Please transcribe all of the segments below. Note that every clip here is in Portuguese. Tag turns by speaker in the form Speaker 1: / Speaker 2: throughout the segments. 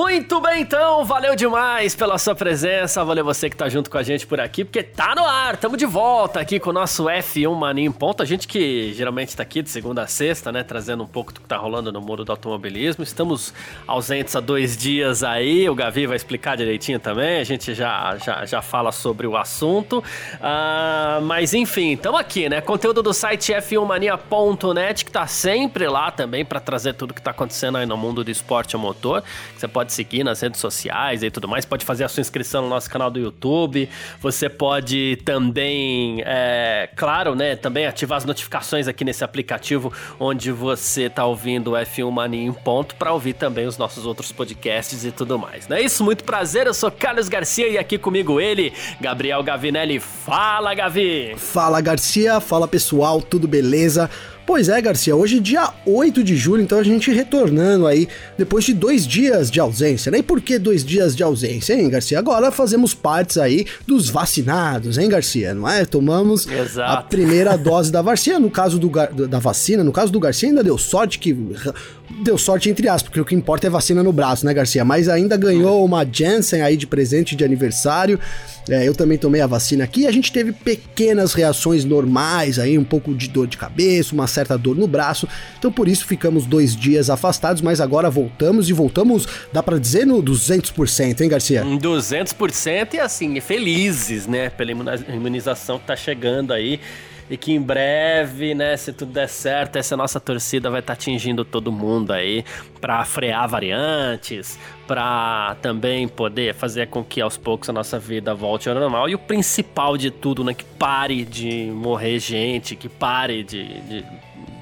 Speaker 1: Muito bem, então, valeu demais pela sua presença, valeu você que tá junto com a gente por aqui, porque tá no ar, tamo de volta aqui com o nosso F1 Mania em Ponto, a gente que geralmente tá aqui de segunda a sexta, né, trazendo um pouco do que tá rolando no mundo do automobilismo, estamos ausentes há dois dias aí, o Gavi vai explicar direitinho também, a gente já, já, já fala sobre o assunto, uh, mas enfim, tamo aqui, né, conteúdo do site f1mania.net, que tá sempre lá também para trazer tudo que tá acontecendo aí no mundo do esporte motor, você pode pode seguir nas redes sociais e tudo mais, pode fazer a sua inscrição no nosso canal do YouTube, você pode também, é, claro, né, também ativar as notificações aqui nesse aplicativo onde você está ouvindo o F1 Mania em ponto para ouvir também os nossos outros podcasts e tudo mais. Não é isso? Muito prazer, eu sou Carlos Garcia e aqui comigo ele, Gabriel Gavinelli. Fala, Gavi!
Speaker 2: Fala, Garcia, fala pessoal, tudo beleza? Pois é, Garcia, hoje dia 8 de julho, então a gente retornando aí depois de dois dias de ausência, né? E por que dois dias de ausência, hein, Garcia? Agora fazemos partes aí dos vacinados, hein, Garcia? Não é? Tomamos Exato. a primeira dose da vacina, no caso do, da vacina, no caso do Garcia ainda deu sorte que deu sorte entre aspas, porque o que importa é vacina no braço, né, Garcia? Mas ainda ganhou uma Janssen aí de presente de aniversário. É, eu também tomei a vacina aqui. A gente teve pequenas reações normais aí, um pouco de dor de cabeça, uma certa dor no braço. Então por isso ficamos dois dias afastados, mas agora voltamos e voltamos, dá para dizer, no 200%, hein, Garcia?
Speaker 1: 200% e assim, felizes, né, pela imunização que tá chegando aí e que em breve, né, se tudo der certo, essa nossa torcida vai estar tá atingindo todo mundo aí para frear variantes, para também poder fazer com que aos poucos a nossa vida volte ao normal. E o principal de tudo, né, que pare de morrer gente, que pare de, de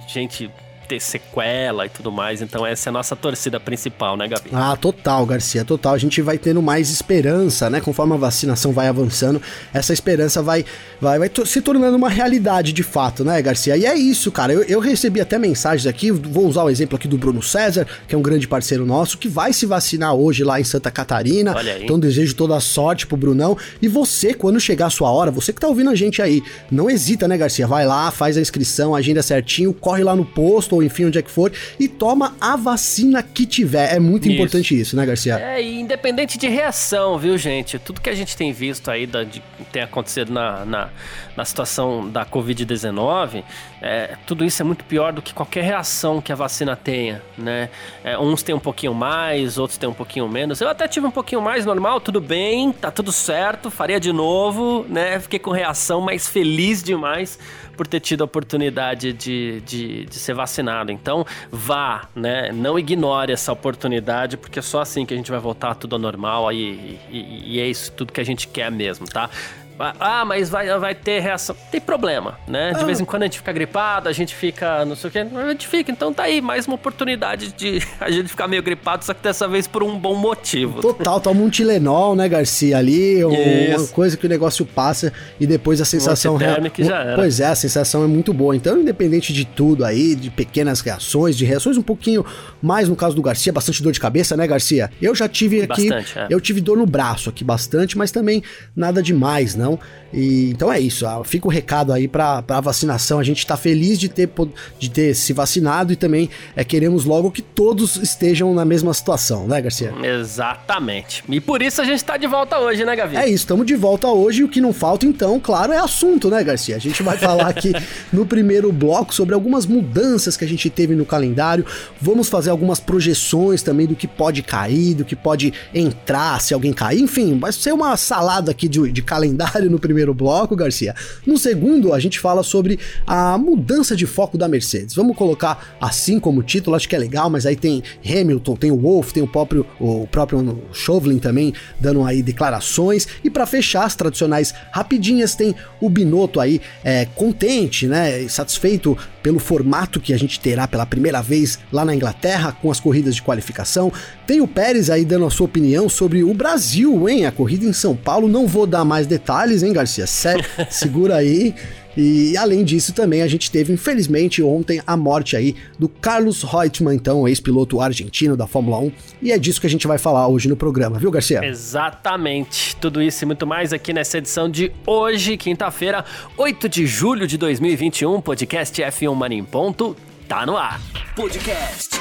Speaker 1: gente ter sequela e tudo mais. Então essa é a nossa torcida principal, né, Gabi?
Speaker 2: Ah, total, Garcia, total. A gente vai tendo mais esperança, né? Conforme a vacinação vai avançando, essa esperança vai, vai, vai se tornando uma realidade de fato, né, Garcia? E é isso, cara. Eu, eu recebi até mensagens aqui, vou usar o exemplo aqui do Bruno César, que é um grande parceiro nosso, que vai se vacinar hoje lá em Santa Catarina. Olha aí. Então desejo toda a sorte pro Brunão. E você, quando chegar a sua hora, você que tá ouvindo a gente aí, não hesita, né, Garcia? Vai lá, faz a inscrição, agenda certinho, corre lá no posto ou enfim, onde é que for, e toma a vacina que tiver. É muito isso. importante isso, né, Garcia?
Speaker 1: É, e independente de reação, viu, gente? Tudo que a gente tem visto aí, da, de, tem acontecido na, na, na situação da Covid-19, é, tudo isso é muito pior do que qualquer reação que a vacina tenha, né? É, uns têm um pouquinho mais, outros têm um pouquinho menos. Eu até tive um pouquinho mais normal, tudo bem, tá tudo certo, faria de novo, né? Fiquei com reação, mas feliz demais por ter tido a oportunidade de, de, de, ser vacinado. Então, vá, né? Não ignore essa oportunidade, porque é só assim que a gente vai voltar tudo ao normal e, e, e é isso tudo que a gente quer mesmo, tá? Ah, mas vai, vai ter reação. Tem problema, né? De ah. vez em quando a gente fica gripado, a gente fica não sei o que. A gente fica, então tá aí, mais uma oportunidade de a gente ficar meio gripado, só que dessa vez por um bom motivo.
Speaker 2: Total, toma um Tilenol, né, Garcia, ali, uma coisa que o negócio passa e depois a sensação real.
Speaker 1: Que já era.
Speaker 2: Pois é, a sensação é muito boa. Então, independente de tudo aí, de pequenas reações, de reações um pouquinho mais no caso do Garcia, bastante dor de cabeça, né, Garcia? Eu já tive aqui. Bastante, é. Eu tive dor no braço aqui bastante, mas também nada demais, não. E, então é isso, fica o recado aí para a vacinação. A gente está feliz de ter, de ter se vacinado e também é, queremos logo que todos estejam na mesma situação, né, Garcia?
Speaker 1: Exatamente. E por isso a gente está de volta hoje, né, Gavi?
Speaker 2: É isso, estamos de volta hoje e o que não falta, então, claro, é assunto, né, Garcia? A gente vai falar aqui no primeiro bloco sobre algumas mudanças que a gente teve no calendário. Vamos fazer algumas projeções também do que pode cair, do que pode entrar se alguém cair. Enfim, vai ser uma salada aqui de, de calendário no primeiro bloco, Garcia. No segundo, a gente fala sobre a mudança de foco da Mercedes. Vamos colocar assim como título, acho que é legal, mas aí tem Hamilton, tem o Wolff, tem o próprio, o próprio Chauvelin também dando aí declarações. E para fechar as tradicionais rapidinhas, tem o Binotto aí é, contente, né, satisfeito pelo formato que a gente terá pela primeira vez lá na Inglaterra com as corridas de qualificação. Tem o Pérez aí dando a sua opinião sobre o Brasil, hein? A corrida em São Paulo. Não vou dar mais detalhes, hein, Garcia? Garcia. segura aí. E além disso também a gente teve, infelizmente, ontem a morte aí do Carlos Reutemann, então ex-piloto argentino da Fórmula 1, e é disso que a gente vai falar hoje no programa, viu, Garcia?
Speaker 1: Exatamente. Tudo isso e muito mais aqui nessa edição de hoje, quinta-feira, 8 de julho de 2021, podcast F1 Mania em ponto, tá no ar. Podcast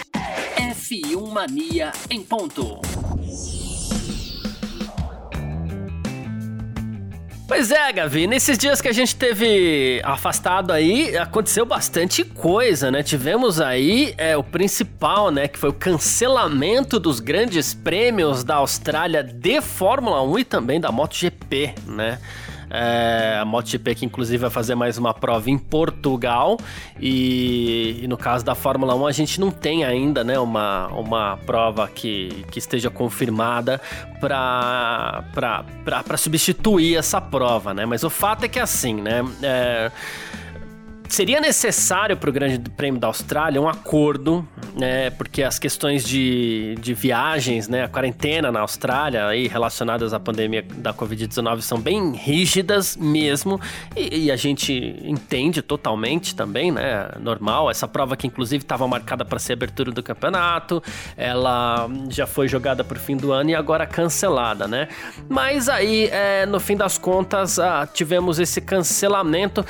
Speaker 1: F1 Mania em ponto. Pois é, Gavi, nesses dias que a gente teve afastado aí, aconteceu bastante coisa, né? Tivemos aí é, o principal, né? Que foi o cancelamento dos grandes prêmios da Austrália de Fórmula 1 e também da MotoGP, né? É, a MotoGP que inclusive vai fazer mais uma prova em Portugal e, e, no caso da Fórmula 1 a gente não tem ainda né, uma, uma prova que, que esteja confirmada para substituir essa prova, né? Mas o fato é que é assim, né? É, seria necessário para o Grande Prêmio da Austrália um acordo, né, porque as questões de, de viagens, né, a quarentena na Austrália aí relacionadas à pandemia da Covid-19 são bem rígidas mesmo, e, e, a gente entende totalmente também, né, normal, essa prova que inclusive estava marcada para ser abertura do campeonato, ela já foi jogada para o fim do ano e agora cancelada, né, mas aí, é, no fim das contas, ah, tivemos esse cancelamento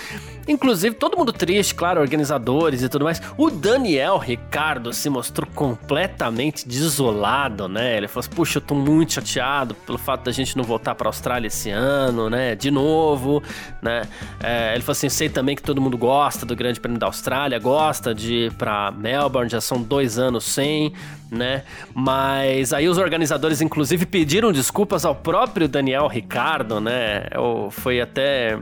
Speaker 1: Inclusive, todo mundo triste, claro, organizadores e tudo mais. O Daniel Ricardo se mostrou completamente desolado, né? Ele falou assim: Puxa, eu tô muito chateado pelo fato da gente não voltar pra Austrália esse ano, né? De novo, né? É, ele falou assim: Sei também que todo mundo gosta do Grande Prêmio da Austrália, gosta de ir pra Melbourne, já são dois anos sem, né? Mas aí os organizadores, inclusive, pediram desculpas ao próprio Daniel Ricardo, né? Foi até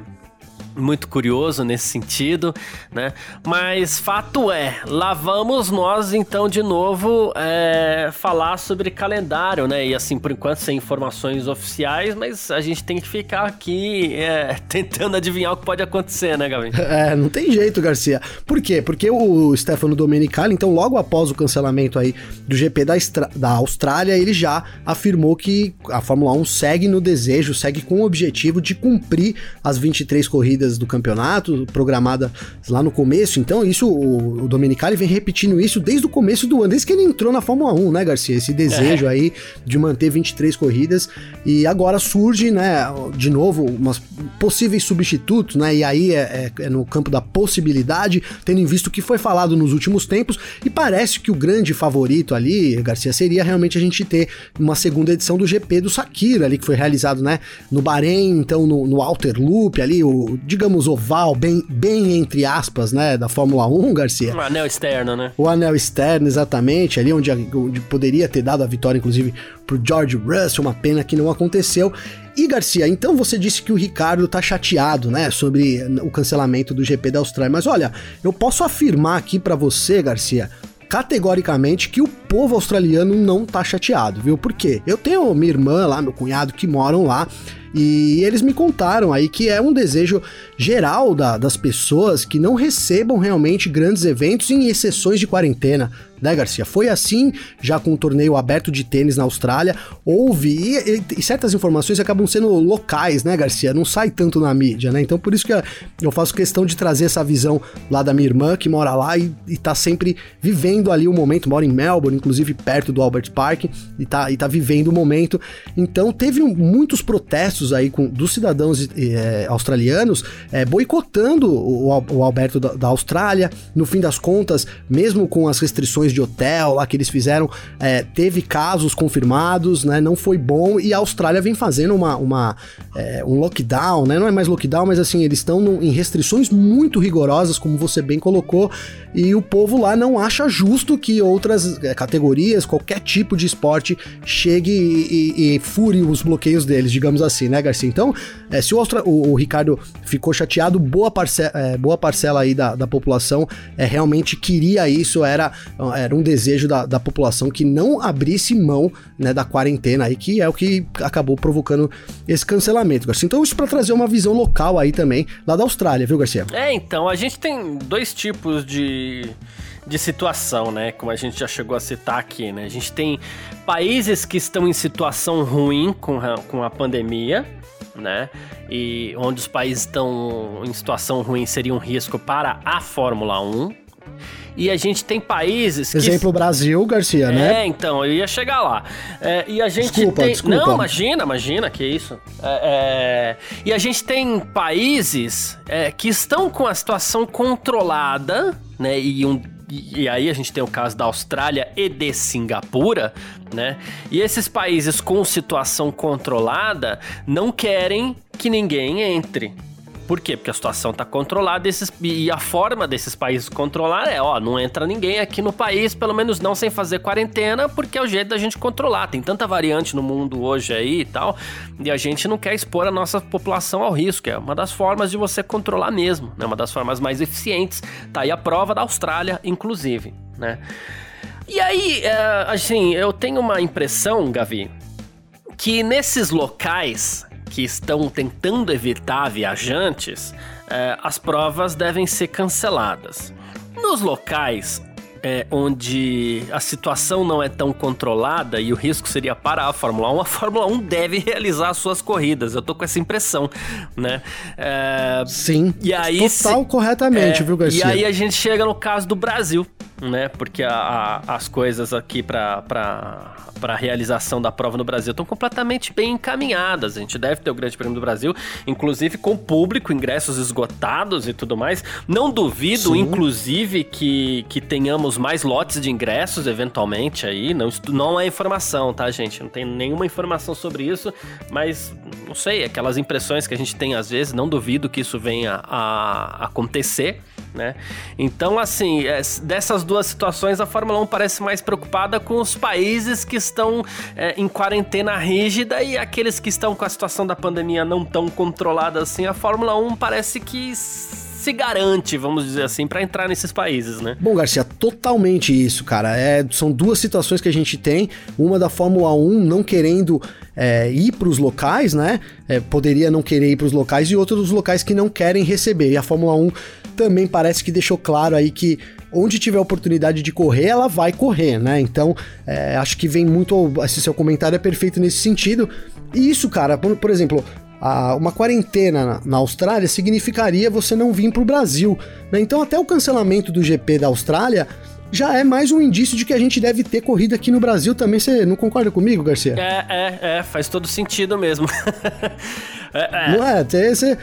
Speaker 1: muito curioso nesse sentido, né? Mas fato é, lá vamos nós então de novo é, falar sobre calendário, né? E assim, por enquanto sem informações oficiais, mas a gente tem que ficar aqui é, tentando adivinhar o que pode acontecer, né, Gavin?
Speaker 2: É, não tem jeito, Garcia. Por quê? Porque o Stefano Domenicali, então, logo após o cancelamento aí do GP da, da Austrália, ele já afirmou que a Fórmula 1 segue no desejo, segue com o objetivo de cumprir as 23 corridas corridas do campeonato, programada lá no começo. Então, isso, o, o Domenicali vem repetindo isso desde o começo do ano, desde que ele entrou na Fórmula 1, né, Garcia? Esse desejo é. aí de manter 23 corridas. E agora surge, né, de novo, umas possíveis substitutos, né? E aí é, é, é no campo da possibilidade, tendo em visto o que foi falado nos últimos tempos. E parece que o grande favorito ali, Garcia, seria realmente a gente ter uma segunda edição do GP do Sakira ali, que foi realizado, né, no Bahrein, então no, no Outer Loop ali, o, digamos, oval, bem, bem entre aspas, né, da Fórmula 1, Garcia.
Speaker 1: O anel externo, né?
Speaker 2: O anel externo, exatamente, ali onde, onde poderia ter dado a vitória, inclusive, pro George Russell, uma pena que não aconteceu. E Garcia, então você disse que o Ricardo tá chateado, né, sobre o cancelamento do GP da Austrália, mas olha, eu posso afirmar aqui para você, Garcia, categoricamente que o povo australiano não tá chateado, viu? Por quê? Eu tenho minha irmã lá, meu cunhado que moram lá e eles me contaram aí que é um desejo geral da, das pessoas que não recebam realmente grandes eventos em exceções de quarentena né, Garcia? Foi assim já com o torneio aberto de tênis na Austrália. Houve, e, e, certas informações acabam sendo locais, né, Garcia? Não sai tanto na mídia, né? Então por isso que eu faço questão de trazer essa visão lá da minha irmã, que mora lá e, e tá sempre vivendo ali o momento, mora em Melbourne, inclusive perto do Albert Park, e tá, e tá vivendo o momento. Então teve muitos protestos aí com, dos cidadãos é, australianos é, boicotando o, o Alberto da, da Austrália. No fim das contas, mesmo com as restrições de hotel lá que eles fizeram, é, teve casos confirmados, né? Não foi bom e a Austrália vem fazendo uma, uma é, um lockdown, né? Não é mais lockdown, mas assim, eles estão em restrições muito rigorosas, como você bem colocou, e o povo lá não acha justo que outras é, categorias, qualquer tipo de esporte, chegue e, e, e fure os bloqueios deles, digamos assim, né, Garcia? Então, é, se o, Austra o, o, Ricardo ficou chateado, boa, parce é, boa parcela aí da, da população é, realmente queria isso, era, era um desejo da, da população que não abrisse mão né, da quarentena aí, que é o que acabou provocando esse cancelamento, Garcia. Então, isso para trazer uma visão local aí também, lá da Austrália, viu, Garcia?
Speaker 1: É, então, a gente tem dois tipos de de situação, né? Como a gente já chegou a citar aqui, né? A gente tem países que estão em situação ruim com a, com a pandemia, né? E onde os países estão em situação ruim seria um risco para a Fórmula 1. E a gente tem países
Speaker 2: que. Exemplo Brasil, Garcia,
Speaker 1: é,
Speaker 2: né?
Speaker 1: É, então, eu ia chegar lá. É, e a gente
Speaker 2: desculpa,
Speaker 1: tem.
Speaker 2: Desculpa.
Speaker 1: Não, imagina, imagina, que isso. É, é... E a gente tem países é, que estão com a situação controlada, né? E um e aí a gente tem o caso da Austrália e de Singapura, né? E esses países com situação controlada não querem que ninguém entre. Por quê? Porque a situação está controlada esses, e a forma desses países controlar é, ó, não entra ninguém aqui no país, pelo menos não sem fazer quarentena, porque é o jeito da gente controlar. Tem tanta variante no mundo hoje aí e tal, e a gente não quer expor a nossa população ao risco. É uma das formas de você controlar mesmo, né? Uma das formas mais eficientes. Tá aí a prova da Austrália, inclusive, né? E aí, é, assim, eu tenho uma impressão, Gavi, que nesses locais que estão tentando evitar viajantes, é, as provas devem ser canceladas. Nos locais é, onde a situação não é tão controlada e o risco seria para a Fórmula 1, a Fórmula 1 deve realizar suas corridas. Eu tô com essa impressão, né?
Speaker 2: É, Sim.
Speaker 1: E aí,
Speaker 2: total se, corretamente, viu, Garcia?
Speaker 1: E aí a gente chega no caso do Brasil, né? Porque a, a, as coisas aqui para a realização da prova no Brasil estão completamente bem encaminhadas. A gente deve ter o Grande Prêmio do Brasil, inclusive com público, ingressos esgotados e tudo mais. Não duvido, Sim. inclusive, que, que tenhamos mais lotes de ingressos eventualmente aí. Não, não é informação, tá, gente? Não tem nenhuma informação sobre isso, mas não sei, aquelas impressões que a gente tem às vezes, não duvido que isso venha a acontecer né? Então, assim, é, dessas duas situações, a Fórmula 1 parece mais preocupada com os países que estão é, em quarentena rígida e aqueles que estão com a situação da pandemia não tão controlada assim. A Fórmula 1 parece que se garante, vamos dizer assim, para entrar nesses países, né?
Speaker 2: Bom, Garcia, totalmente isso, cara. É, são duas situações que a gente tem. Uma da Fórmula 1 não querendo é, ir para os locais, né? É, poderia não querer ir para os locais, e outra dos locais que não querem receber. E a Fórmula 1 também parece que deixou claro aí que onde tiver oportunidade de correr, ela vai correr, né? Então, é, acho que vem muito. Esse seu comentário é perfeito nesse sentido. E isso, cara, por, por exemplo, a, uma quarentena na, na, Austrália significaria você não vir para o Brasil. Né? Então, até o cancelamento do GP da Austrália já é mais um indício de que a gente deve ter corrida aqui no Brasil também. Você não concorda comigo, Garcia?
Speaker 1: É, é, é, faz todo sentido mesmo.
Speaker 2: é, é. Não é? Você,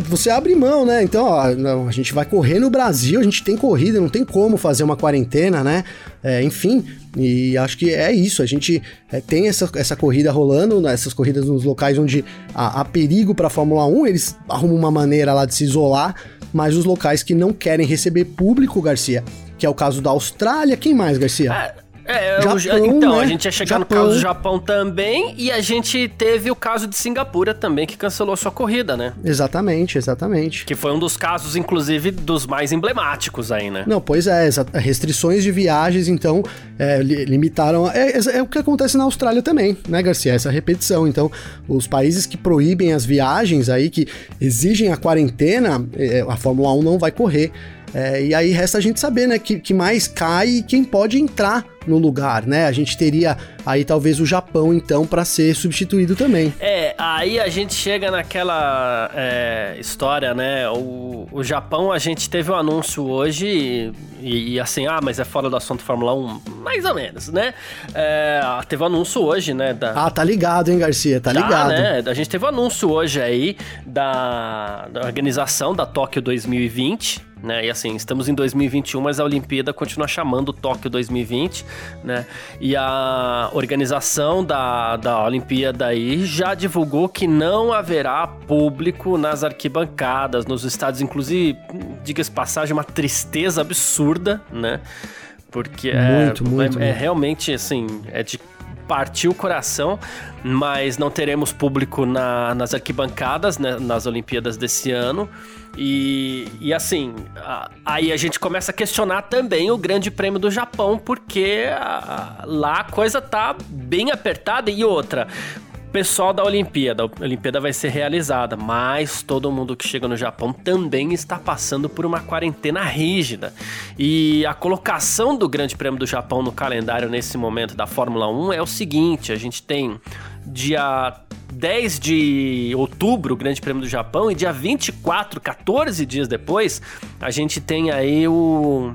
Speaker 2: você abre mão, né? Então, ó, a gente vai correr no Brasil, a gente tem corrida, não tem como fazer uma quarentena, né? É, enfim, e acho que é isso. A gente é, tem essa, essa corrida rolando, né, essas corridas nos locais onde há, há perigo para a Fórmula 1, eles arrumam uma maneira lá de se isolar, mas os locais que não querem receber público, Garcia, que é o caso da Austrália. Quem mais, Garcia?
Speaker 1: É, é Japão, então, né? a gente ia chegar Japão. no caso do Japão também, e a gente teve o caso de Singapura também, que cancelou sua corrida, né?
Speaker 2: Exatamente, exatamente.
Speaker 1: Que foi um dos casos, inclusive, dos mais emblemáticos aí, né?
Speaker 2: Não, pois é, restrições de viagens, então, é, limitaram. É, é, é, o que acontece na Austrália também, né, Garcia? Essa repetição. Então, os países que proíbem as viagens aí, que exigem a quarentena, é, a Fórmula 1 não vai correr. É, e aí resta a gente saber, né, que, que mais cai e quem pode entrar no lugar, né? A gente teria aí talvez o Japão, então, para ser substituído também.
Speaker 1: É, aí a gente chega naquela é, história, né? O, o Japão, a gente teve um anúncio hoje e, e, assim, ah, mas é fora do assunto Fórmula 1, mais ou menos, né? É, teve um anúncio hoje, né? Da...
Speaker 2: Ah, tá ligado, hein, Garcia? Tá, tá ligado.
Speaker 1: Né? A gente teve um anúncio hoje aí da, da organização da Tóquio 2020 né? E assim, estamos em 2021, mas a Olimpíada continua chamando Tóquio 2020, né? E a organização da, da Olimpíada aí já divulgou que não haverá público nas arquibancadas, nos estádios, inclusive, diga-se passagem, uma tristeza absurda, né? Porque muito, é, muito, é, é realmente assim, é de partiu o coração, mas não teremos público na, nas arquibancadas, né, nas Olimpíadas desse ano. E, e assim, a, aí a gente começa a questionar também o Grande Prêmio do Japão, porque a, lá a coisa tá bem apertada. E outra, pessoal da Olimpíada, a Olimpíada vai ser realizada, mas todo mundo que chega no Japão também está passando por uma quarentena rígida. E a colocação do Grande Prêmio do Japão no calendário nesse momento da Fórmula 1 é o seguinte: a gente tem dia 10 de outubro, o Grande Prêmio do Japão, e dia 24, 14 dias depois, a gente tem aí o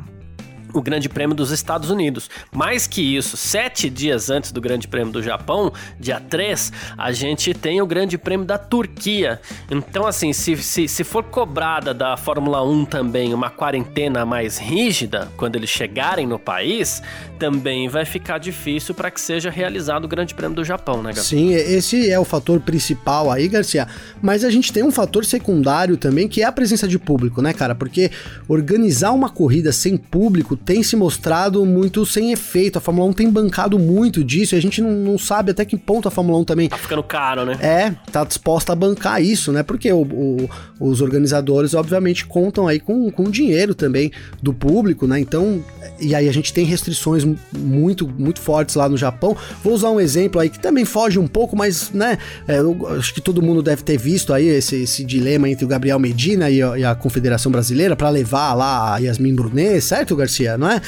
Speaker 1: o Grande Prêmio dos Estados Unidos. Mais que isso, sete dias antes do Grande Prêmio do Japão, dia 3, a gente tem o Grande Prêmio da Turquia. Então, assim, se, se, se for cobrada da Fórmula 1 também uma quarentena mais rígida quando eles chegarem no país, também vai ficar difícil para que seja realizado o Grande Prêmio do Japão, né, Gabriel?
Speaker 2: Sim, esse é o fator principal aí, Garcia. Mas a gente tem um fator secundário também, que é a presença de público, né, cara? Porque organizar uma corrida sem público tem se mostrado muito sem efeito. A Fórmula 1 tem bancado muito disso e a gente não, não sabe até que ponto a Fórmula 1 também.
Speaker 1: Tá ficando caro, né?
Speaker 2: É, tá disposta a bancar isso, né? Porque o, o, os organizadores, obviamente, contam aí com, com dinheiro também do público, né? Então, e aí a gente tem restrições muito, muito fortes lá no Japão. Vou usar um exemplo aí que também foge um pouco, mas, né? É, eu acho que todo mundo deve ter visto aí esse, esse dilema entre o Gabriel Medina e a, e a Confederação Brasileira para levar lá a Yasmin Brunet, certo, Garcia? Não é?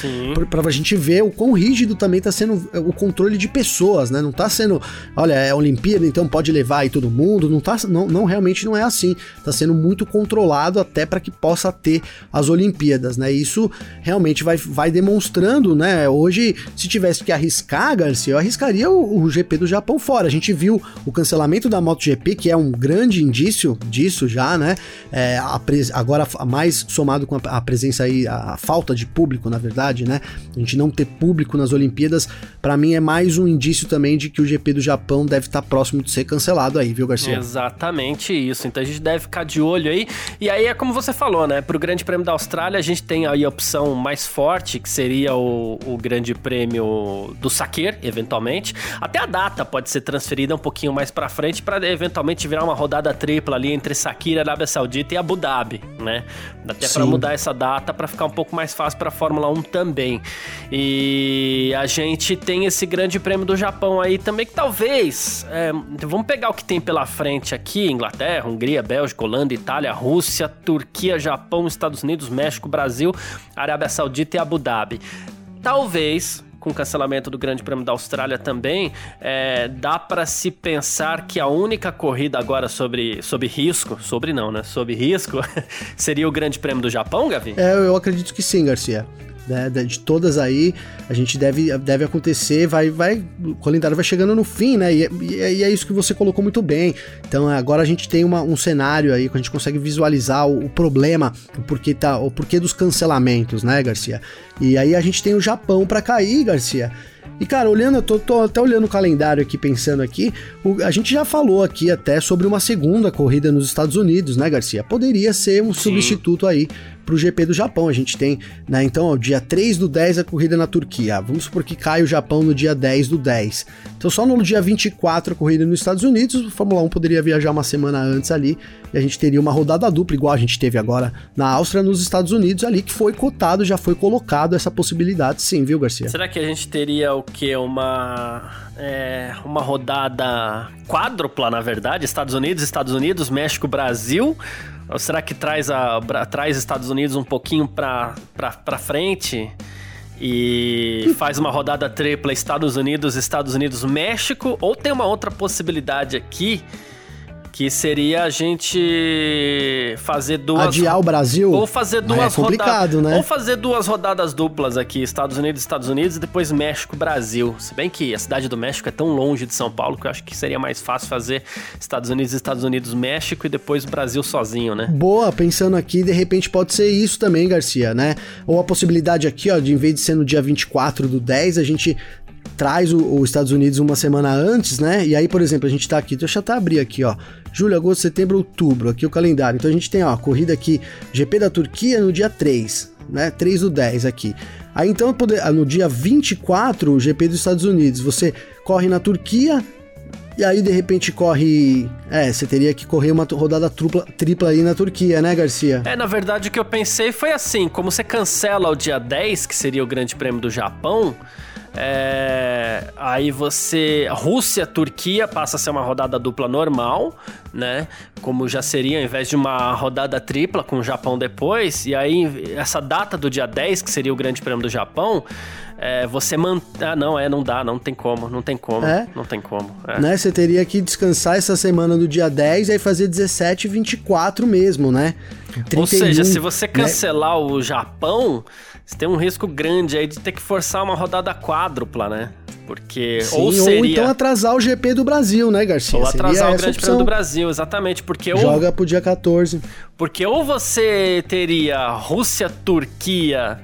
Speaker 2: Pra, pra gente ver o quão rígido também tá sendo o controle de pessoas, né? Não tá sendo, olha, é Olimpíada, então pode levar aí todo mundo. Não tá, não, não realmente não é assim. Tá sendo muito controlado até para que possa ter as Olimpíadas, né? Isso realmente vai, vai demonstrando, né? Hoje, se tivesse que arriscar, Garcia, eu arriscaria o, o GP do Japão fora. A gente viu o cancelamento da MotoGP, que é um grande indício disso já, né? É, agora, mais somado com a, a presença aí, a, a, falta de público, na verdade, né? A gente não ter público nas Olimpíadas, para mim é mais um indício também de que o GP do Japão deve estar tá próximo de ser cancelado aí, viu, Garcia?
Speaker 1: Exatamente isso. Então a gente deve ficar de olho aí. E aí é como você falou, né? Pro Grande Prêmio da Austrália, a gente tem aí a opção mais forte, que seria o, o Grande Prêmio do Saquer, eventualmente. Até a data pode ser transferida um pouquinho mais para frente para eventualmente virar uma rodada tripla ali entre Saquer, Arábia Saudita e Abu Dhabi, né? Até para mudar essa data para ficar um pouco mais fácil para a Fórmula 1 também. E a gente tem esse Grande Prêmio do Japão aí também que talvez, é, vamos pegar o que tem pela frente aqui, Inglaterra, Hungria, Bélgica, Holanda, Itália, Rússia, Turquia, Japão, Estados Unidos, México, Brasil, Arábia Saudita e Abu Dhabi. Talvez com o cancelamento do Grande Prêmio da Austrália também, é, dá para se pensar que a única corrida agora sobre, sobre risco, sobre não, né? Sobre risco, seria o Grande Prêmio do Japão, Gavi?
Speaker 2: É, eu acredito que sim, Garcia né, de todas aí, a gente deve, deve acontecer, vai, vai, o calendário vai chegando no fim, né, e, e, e é isso que você colocou muito bem. Então agora a gente tem uma, um cenário aí que a gente consegue visualizar o, o, problema, o porquê, tá, o porquê dos cancelamentos, né, Garcia? E aí a gente tem o Japão para cair, Garcia. E cara, olhando, eu tô, tô, até olhando o calendário aqui, pensando aqui, o, a gente já falou aqui até sobre uma segunda corrida nos Estados Unidos, né, Garcia? Poderia ser um Sim. substituto aí para o GP do Japão. A gente tem, né, então, ó, dia 3 do 10 a corrida na Turquia. Vamos supor que cai o Japão no dia 10 do 10. Então, só no dia 24 a corrida nos Estados Unidos, a Fórmula 1 poderia viajar uma semana antes ali e a gente teria uma rodada dupla, igual a gente teve agora na Áustria, nos Estados Unidos ali, que foi cotado, já foi colocado essa possibilidade, sim, viu, Garcia?
Speaker 1: Será que a gente teria o que? Uma. É, uma rodada quádrupla, na verdade? Estados Unidos, Estados Unidos, México, Brasil. Ou será que traz, a, traz Estados Unidos um pouquinho para frente e faz uma rodada tripla Estados Unidos, Estados Unidos, México? Ou tem uma outra possibilidade aqui que seria a gente fazer duas.
Speaker 2: Adiar o Brasil?
Speaker 1: Ou fazer duas é complicado, rodadas. Né? Ou fazer duas rodadas duplas aqui, Estados Unidos, Estados Unidos, e depois México, Brasil. Se bem que a cidade do México é tão longe de São Paulo que eu acho que seria mais fácil fazer Estados Unidos, Estados Unidos, México e depois Brasil sozinho, né?
Speaker 2: Boa, pensando aqui, de repente pode ser isso também, Garcia, né? Ou a possibilidade aqui, ó, de em vez de ser no dia 24 do 10, a gente traz os Estados Unidos uma semana antes, né? E aí, por exemplo, a gente tá aqui, deixa eu até abrir aqui, ó. Julho, agosto, setembro, outubro, aqui o calendário. Então a gente tem, ó, a corrida aqui, GP da Turquia no dia 3, né? 3 do 10 aqui. Aí então, ah, no dia 24, o GP dos Estados Unidos, você corre na Turquia, e aí, de repente, corre. É, você teria que correr uma rodada tripla, tripla aí na Turquia, né, Garcia?
Speaker 1: É, na verdade, o que eu pensei foi assim: como você cancela o dia 10, que seria o Grande Prêmio do Japão, é, aí você. Rússia, Turquia passa a ser uma rodada dupla normal, né? Como já seria ao invés de uma rodada tripla com o Japão depois. E aí, essa data do dia 10, que seria o Grande Prêmio do Japão, é, você manter. Ah, não, é, não dá, não tem como, não tem como. É? Não tem como.
Speaker 2: É. Né? Você teria que descansar essa semana do dia 10 e aí fazer 17 e 24 mesmo, né?
Speaker 1: 31, Ou seja, se você né? cancelar né? o Japão, você tem um risco grande aí de ter que forçar uma rodada quádrupla, né? Porque
Speaker 2: Sim, ou seria... ou então atrasar o GP do Brasil, né, Garcia?
Speaker 1: Ou atrasar seria o Grande Prêmio do Brasil, exatamente, porque
Speaker 2: joga ou... pro dia 14.
Speaker 1: Porque ou você teria Rússia, Turquia,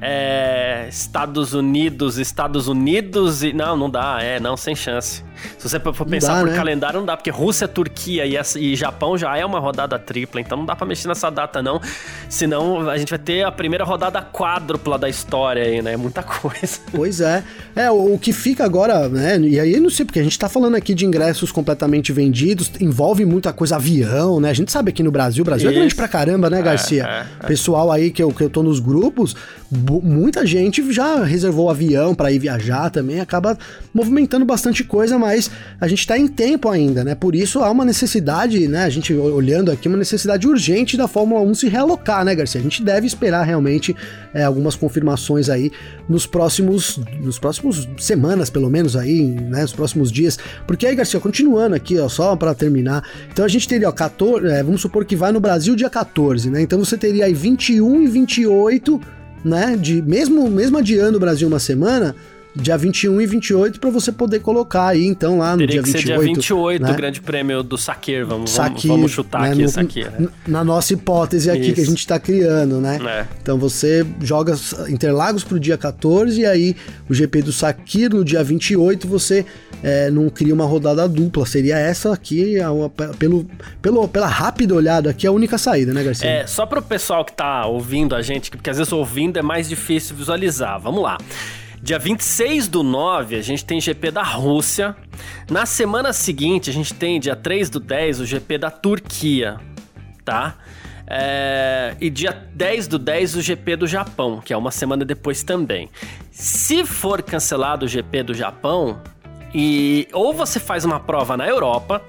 Speaker 1: é, Estados Unidos, Estados Unidos e. Não, não dá, é, não, sem chance. Se você for pensar dá, por né? calendário, não dá, porque Rússia, Turquia e, e, Japão já é uma rodada tripla, então não dá pra mexer nessa data, não. Senão a gente vai ter a primeira rodada quádrupla da história aí, né? Muita coisa.
Speaker 2: Pois é. É, o, o que fica agora, né? E aí não sei, porque a gente tá falando aqui de ingressos completamente vendidos, envolve muita coisa, avião, né? A gente sabe aqui no Brasil, o Brasil Isso. é grande pra caramba, né, é, Garcia? É, é, Pessoal aí que eu, que eu tô nos grupos, muita gente já reservou avião para ir viajar também, acaba movimentando bastante coisa, mas a gente está em tempo ainda, né? Por isso há uma necessidade, né? A gente olhando aqui, uma necessidade urgente da Fórmula 1 se realocar, né, Garcia? A gente deve esperar realmente é, algumas confirmações aí nos próximos, nos próximos semanas, pelo menos aí, né? Nos próximos dias. Porque aí, Garcia, continuando aqui, ó, só para terminar. Então a gente teria, ó, 14, é, vamos supor que vai no Brasil dia 14, né? Então você teria aí 21 e 28, né? De mesmo, mesmo adiando o Brasil uma semana dia 21 e 28 para você poder colocar aí então lá no
Speaker 1: Teria
Speaker 2: dia que 28.
Speaker 1: Ser dia 28 né? o Grande Prêmio do Sakir, vamos, Sakir, vamos, chutar né? aqui no, Sakir. Né?
Speaker 2: Na nossa hipótese aqui Isso. que a gente está criando, né? É. Então você joga Interlagos pro dia 14 e aí o GP do Sakir no dia 28 você é, não cria uma rodada dupla. Seria essa aqui, a, a, pelo, pelo, pela rápida olhada aqui, a única saída, né, Garcia?
Speaker 1: É, só para o pessoal que tá ouvindo a gente, porque às vezes ouvindo é mais difícil visualizar. Vamos lá. Dia 26 do 9, a gente tem GP da Rússia. Na semana seguinte, a gente tem, dia 3 do 10, o GP da Turquia, tá? É, e dia 10 do 10 o GP do Japão, que é uma semana depois também. Se for cancelado o GP do Japão, e ou você faz uma prova na Europa,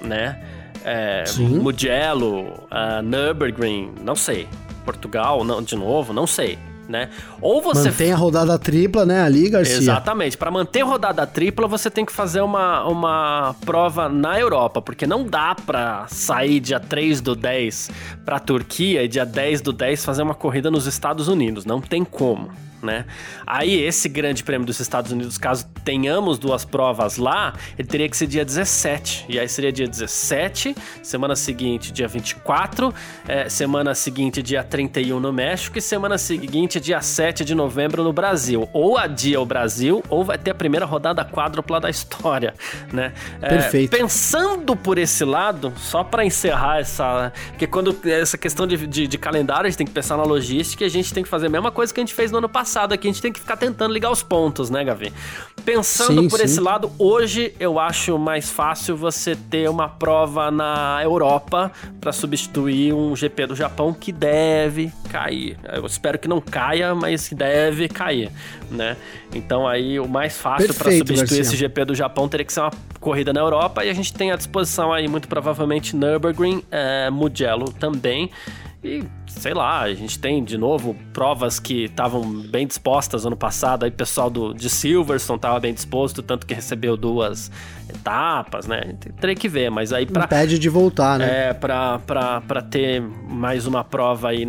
Speaker 1: né? É, Mugello, uh, Nürburgring, não sei. Portugal, não, de novo, não sei né?
Speaker 2: Ou você mantém a rodada tripla, né, ali, Garcia.
Speaker 1: Exatamente. Para manter a rodada tripla, você tem que fazer uma, uma prova na Europa, porque não dá para sair dia 3 do 10 para Turquia e dia 10 do 10 fazer uma corrida nos Estados Unidos, não tem como né? Aí esse grande prêmio dos Estados Unidos, caso tenhamos duas provas lá, ele teria que ser dia 17. E aí seria dia 17, semana seguinte dia 24, é, semana seguinte dia 31 no México e semana seguinte dia 7 de novembro no Brasil. Ou adia o Brasil, ou vai ter a primeira rodada quádrupla da história, né?
Speaker 2: É, Perfeito.
Speaker 1: Pensando por esse lado, só para encerrar essa... Porque quando essa questão de, de, de calendário, a gente tem que pensar na logística e a gente tem que fazer a mesma coisa que a gente fez no ano passado passado aqui, a gente tem que ficar tentando ligar os pontos, né, Gavi? Pensando sim, por sim. esse lado, hoje eu acho mais fácil você ter uma prova na Europa para substituir um GP do Japão que deve cair. Eu espero que não caia, mas que deve cair, né? Então aí o mais fácil para substituir Garcia. esse GP do Japão teria que ser uma corrida na Europa e a gente tem à disposição aí muito provavelmente Nürburgring, é, Mugello também. E sei lá, a gente tem de novo provas que estavam bem dispostas ano passado. Aí o pessoal do, de Silverstone estava bem disposto, tanto que recebeu duas etapas, né? Teria que ver, mas aí para
Speaker 2: Impede de voltar, né?
Speaker 1: É, pra ter mais uma prova aí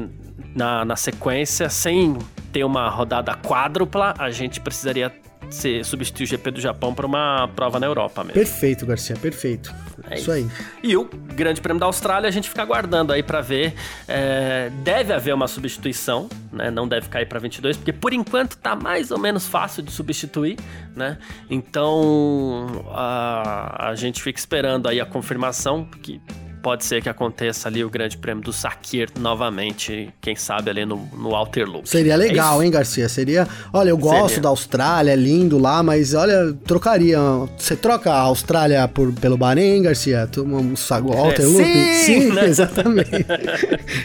Speaker 1: na, na sequência, sem ter uma rodada quádrupla, a gente precisaria se substituir o GP do Japão para uma prova na Europa mesmo.
Speaker 2: Perfeito, Garcia, perfeito. É isso aí.
Speaker 1: E o Grande Prêmio da Austrália a gente fica aguardando aí para ver. É, deve haver uma substituição, né? Não deve cair para 22, porque por enquanto tá mais ou menos fácil de substituir, né? Então a, a gente fica esperando aí a confirmação que pode ser que aconteça ali o grande prêmio do Sakir novamente, quem sabe ali no, no Walter Loop.
Speaker 2: Seria legal, é hein, Garcia? Seria. Olha, eu gosto Seria. da Austrália, é lindo lá, mas olha, trocaria. Você troca a Austrália por, pelo Bahrein, Garcia? Toma um sago é, Walter é, Loop?
Speaker 1: Sim, sim né?
Speaker 2: exatamente.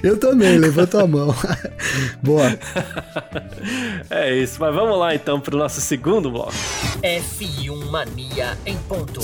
Speaker 2: eu também, levanto a mão. Boa.
Speaker 1: É isso, mas vamos lá então pro nosso segundo bloco.
Speaker 3: F1 Mania em ponto.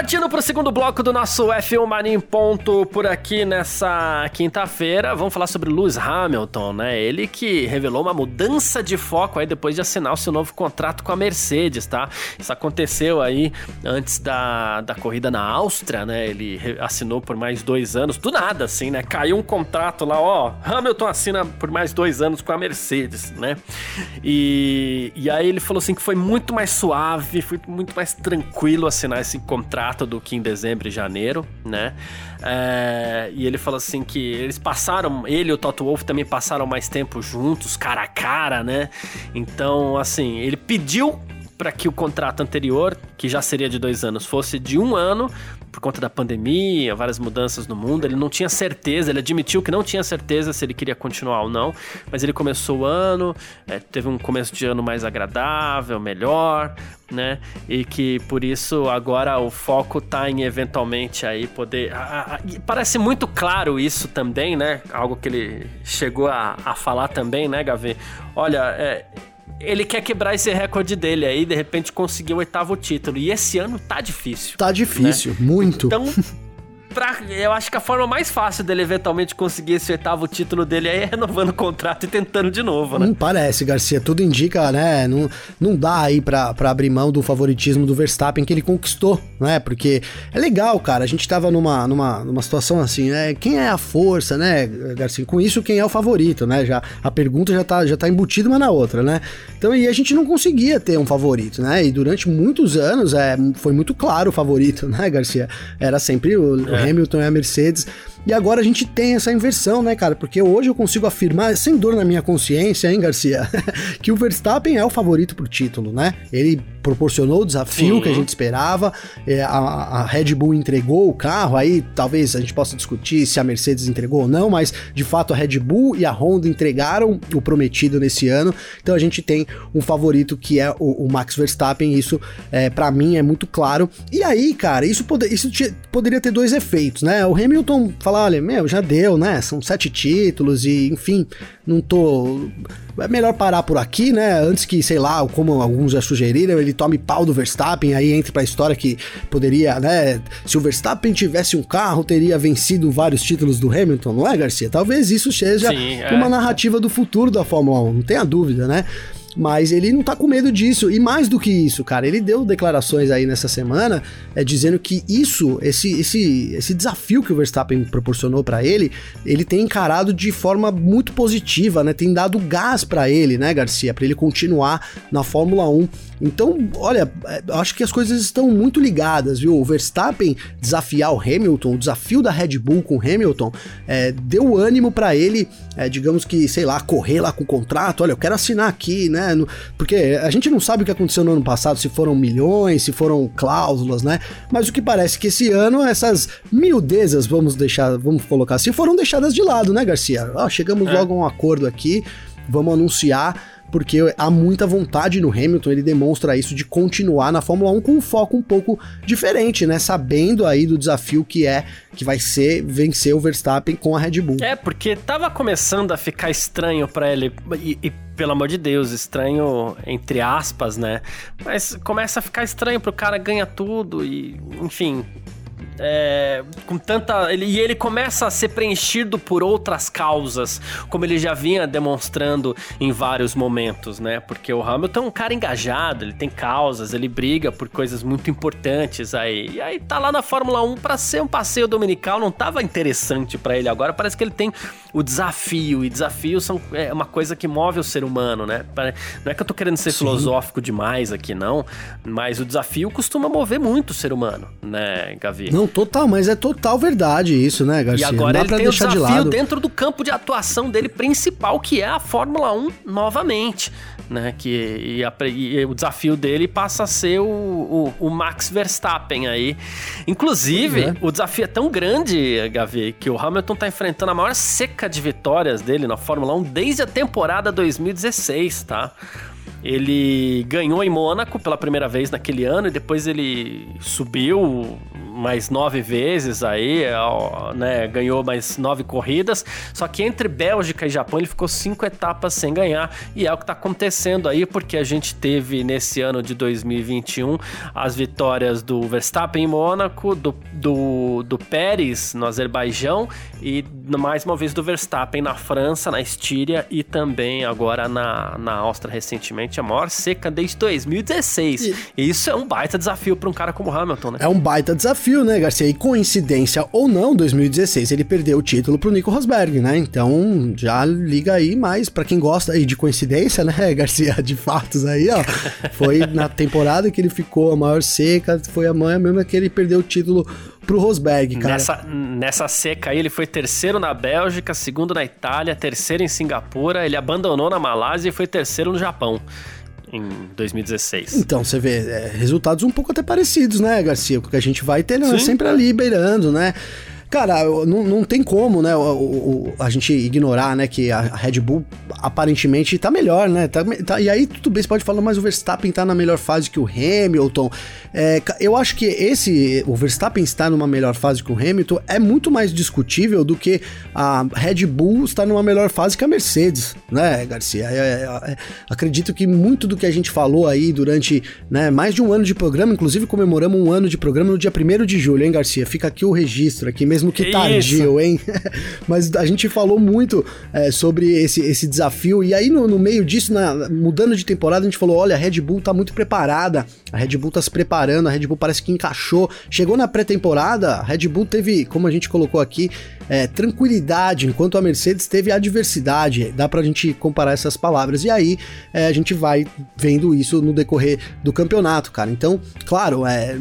Speaker 1: Partindo para o segundo bloco do nosso F1 Mania em ponto por aqui nessa quinta-feira, vamos falar sobre Lewis Hamilton, né? Ele que revelou uma mudança de foco aí depois de assinar o seu novo contrato com a Mercedes, tá? Isso aconteceu aí antes da, da corrida na Áustria, né? Ele assinou por mais dois anos, do nada, assim, né? Caiu um contrato lá, ó, Hamilton assina por mais dois anos com a Mercedes, né? E, e aí ele falou assim que foi muito mais suave, foi muito mais tranquilo assinar esse contrato do que em dezembro e janeiro, né? É, e ele falou assim que eles passaram, ele e o Toto Wolff também passaram mais tempo juntos, cara a cara, né? Então, assim, ele pediu para que o contrato anterior, que já seria de dois anos, fosse de um ano, por conta da pandemia, várias mudanças no mundo. Ele não tinha certeza, ele admitiu que não tinha certeza se ele queria continuar ou não, mas ele começou o ano, é, teve um começo de ano mais agradável, melhor, né? E que por isso agora o foco tá em eventualmente aí poder. A, a, parece muito claro isso também, né? Algo que ele chegou a, a falar também, né, Gavi? Olha, é, ele quer quebrar esse recorde dele aí, de repente conseguir o oitavo título. E esse ano tá difícil.
Speaker 2: Tá difícil, né? muito.
Speaker 1: Então, pra, eu acho que a forma mais fácil dele eventualmente conseguir esse oitavo título dele é renovando o contrato e tentando de novo, né?
Speaker 2: Não parece, Garcia. Tudo indica, né? Não, não dá aí pra, pra abrir mão do favoritismo do Verstappen que ele conquistou, né? Porque é legal, cara. A gente tava numa, numa, numa situação assim, né? Quem é a força, né, Garcia? Com isso, quem é o favorito, né? Já, a pergunta já tá, já tá embutida uma na outra, né? Então, e a gente não conseguia ter um favorito, né? E durante muitos anos é, foi muito claro o favorito, né, Garcia? Era sempre o, é. Hamilton e a Mercedes. E agora a gente tem essa inversão, né, cara? Porque hoje eu consigo afirmar, sem dor na minha consciência, hein, Garcia, que o Verstappen é o favorito pro título, né? Ele proporcionou o desafio Sim. que a gente esperava, é, a, a, Red Bull entregou o carro, aí talvez a gente possa discutir se a Mercedes entregou ou não, mas de fato a Red Bull e a Honda entregaram o prometido nesse ano, então a gente tem um favorito que é o, o Max Verstappen, isso é, para mim é muito claro. E aí, cara, isso, pode, isso poderia ter dois efeitos, né? O Hamilton falar, olha, meu, já deu, né? São sete títulos e, enfim, não tô. É melhor parar por aqui, né? Antes que, sei lá, como alguns já sugeriram, ele tome pau do Verstappen, aí entre pra história que poderia, né? Se o Verstappen tivesse um carro, teria vencido vários títulos do Hamilton, não é, Garcia? Talvez isso seja Sim, é. uma narrativa do futuro da Fórmula 1, não tenha dúvida, né? Mas ele não tá com medo disso. E mais do que isso, cara, ele deu declarações aí nessa semana é, dizendo que isso, esse, esse, esse desafio que o Verstappen proporcionou para ele, ele tem encarado de forma muito positiva, né? Tem dado gás para ele, né, Garcia, para ele continuar na Fórmula 1. Então, olha, é, acho que as coisas estão muito ligadas, viu? O Verstappen desafiar o Hamilton, o desafio da Red Bull com o Hamilton, é, deu ânimo para ele, é, digamos que, sei lá, correr lá com o contrato. Olha, eu quero assinar aqui, né? Porque a gente não sabe o que aconteceu no ano passado, se foram milhões, se foram cláusulas, né? Mas o que parece que esse ano essas miudezas, vamos deixar, vamos colocar assim, foram deixadas de lado, né, Garcia? Ó, chegamos é. logo a um acordo aqui, vamos anunciar porque há muita vontade no Hamilton, ele demonstra isso de continuar na Fórmula 1 com um foco um pouco diferente, né? Sabendo aí do desafio que é, que vai ser vencer o Verstappen com a Red Bull.
Speaker 1: É, porque tava começando a ficar estranho para ele e, e pelo amor de Deus, estranho entre aspas, né? Mas começa a ficar estranho pro cara ganha tudo e, enfim, é, com tanta. Ele, e ele começa a ser preenchido por outras causas, como ele já vinha demonstrando em vários momentos, né? Porque o Hamilton é um cara engajado, ele tem causas, ele briga por coisas muito importantes aí. E aí tá lá na Fórmula 1 para ser um passeio dominical, não tava interessante para ele agora. Parece que ele tem o desafio, e desafios são é uma coisa que move o ser humano, né? Não é que eu tô querendo ser Sim. filosófico demais aqui, não, mas o desafio costuma mover muito o ser humano, né, Gavi?
Speaker 2: Não, total, mas é total verdade isso, né, Garcia?
Speaker 1: E agora ele tem o desafio de dentro do campo de atuação dele principal, que é a Fórmula 1 novamente, né? Que, e, a, e o desafio dele passa a ser o, o, o Max Verstappen aí. Inclusive, é. o desafio é tão grande, Gavi, que o Hamilton tá enfrentando a maior seca de vitórias dele na Fórmula 1 desde a temporada 2016, tá? Ele ganhou em Mônaco pela primeira vez naquele ano e depois ele subiu mais nove vezes aí, né? Ganhou mais nove corridas. Só que entre Bélgica e Japão ele ficou cinco etapas sem ganhar. E é o que está acontecendo aí, porque a gente teve nesse ano de 2021 as vitórias do Verstappen em Mônaco, do, do, do Pérez no Azerbaijão e mais uma vez do Verstappen na França, na Estíria e também agora na, na Áustria recentemente, a maior seca desde 2016. E... Isso é um baita desafio para um cara como Hamilton, né?
Speaker 2: É um baita desafio, né, Garcia? E coincidência ou não, 2016 ele perdeu o título pro Nico Rosberg, né? Então já liga aí mais para quem gosta aí de coincidência, né, Garcia? De fatos aí, ó. Foi na temporada que ele ficou a maior seca, foi a manhã mesmo que ele perdeu o título pro Rosberg, cara.
Speaker 1: Nessa, nessa seca aí, ele foi terceiro na Bélgica, segundo na Itália, terceiro em Singapura, ele abandonou na Malásia e foi terceiro no Japão em 2016.
Speaker 2: Então, você vê, é, resultados um pouco até parecidos, né, Garcia? Porque a gente vai ter né, sempre ali beirando, né? Cara, não, não tem como, né, o, o, a gente ignorar, né, que a Red Bull aparentemente tá melhor, né? Tá, tá, e aí tudo bem, você pode falar, mas o Verstappen tá na melhor fase que o Hamilton. É, eu acho que esse, o Verstappen está numa melhor fase que o Hamilton é muito mais discutível do que a Red Bull estar numa melhor fase que a Mercedes, né, Garcia? É, é, é acredito que muito do que a gente falou aí durante né, mais de um ano de programa, inclusive comemoramos um ano de programa no dia 1 de julho, hein, Garcia? Fica aqui o registro, aqui mesmo mesmo que, que tardio, isso? hein? Mas a gente falou muito é, sobre esse, esse desafio, e aí no, no meio disso, na, mudando de temporada, a gente falou: olha, a Red Bull tá muito preparada, a Red Bull tá se preparando, a Red Bull parece que encaixou. Chegou na pré-temporada, a Red Bull teve, como a gente colocou aqui, é, tranquilidade, enquanto a Mercedes teve adversidade. Dá pra gente comparar essas palavras. E aí é, a gente vai vendo isso no decorrer do campeonato, cara. Então, claro, é,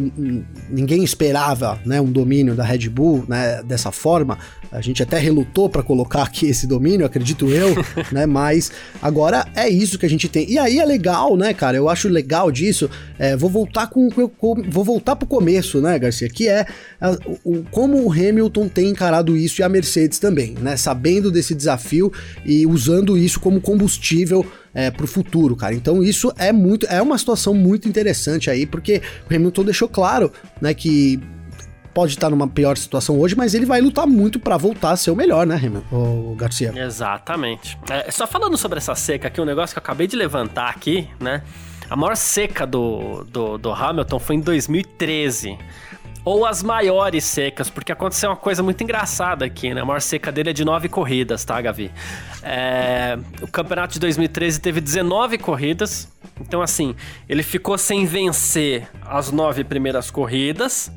Speaker 2: ninguém esperava né, um domínio da Red Bull né, dessa forma. A gente até relutou para colocar aqui esse domínio, acredito eu, né? Mas agora é isso que a gente tem. E aí é legal, né, cara? Eu acho legal disso. É, vou voltar com, com, vou voltar pro começo, né, Garcia? Que é a, o, como o Hamilton tem encarado isso e a Mercedes também, né? Sabendo desse desafio e usando isso como combustível é, pro futuro, cara. Então isso é muito, é uma situação muito interessante aí, porque o Hamilton deixou claro, né, que pode estar numa pior situação hoje, mas ele vai lutar muito para voltar a ser o melhor, né, o Garcia?
Speaker 1: Exatamente. É, só falando sobre essa seca aqui, um negócio que eu acabei de levantar aqui, né? A maior seca do, do, do Hamilton foi em 2013 ou as maiores secas, porque aconteceu uma coisa muito engraçada aqui, né? A maior seca dele é de nove corridas, tá, Gavi? É... O campeonato de 2013 teve 19 corridas, então assim, ele ficou sem vencer as nove primeiras corridas,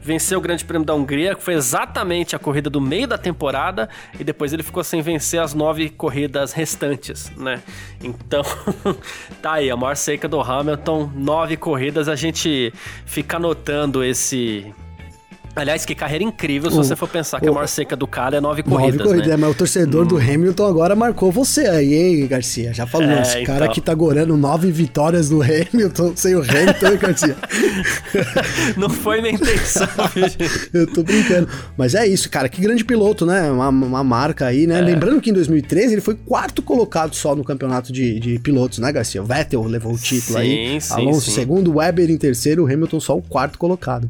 Speaker 1: venceu o Grande Prêmio da Hungria, que foi exatamente a corrida do meio da temporada, e depois ele ficou sem vencer as nove corridas restantes, né? Então, tá aí, a maior seca do Hamilton, nove corridas, a gente fica anotando esse Aliás, que carreira incrível se o, você for pensar que o, a maior seca do cara é nove corridas. Nove corridas, né?
Speaker 2: é, mas o torcedor hum. do Hamilton agora marcou você aí, hein, Garcia? Já falou, é, esse então... cara que tá gorando nove vitórias do Hamilton sem o Hamilton, hein, Garcia?
Speaker 1: Não foi minha intenção,
Speaker 2: Eu tô brincando. Mas é isso, cara, que grande piloto, né? Uma, uma marca aí, né? É. Lembrando que em 2013 ele foi quarto colocado só no campeonato de, de pilotos, né, Garcia? O Vettel levou o título sim, aí. Sim, Alonso sim. segundo, Weber em terceiro, o Hamilton só o quarto colocado.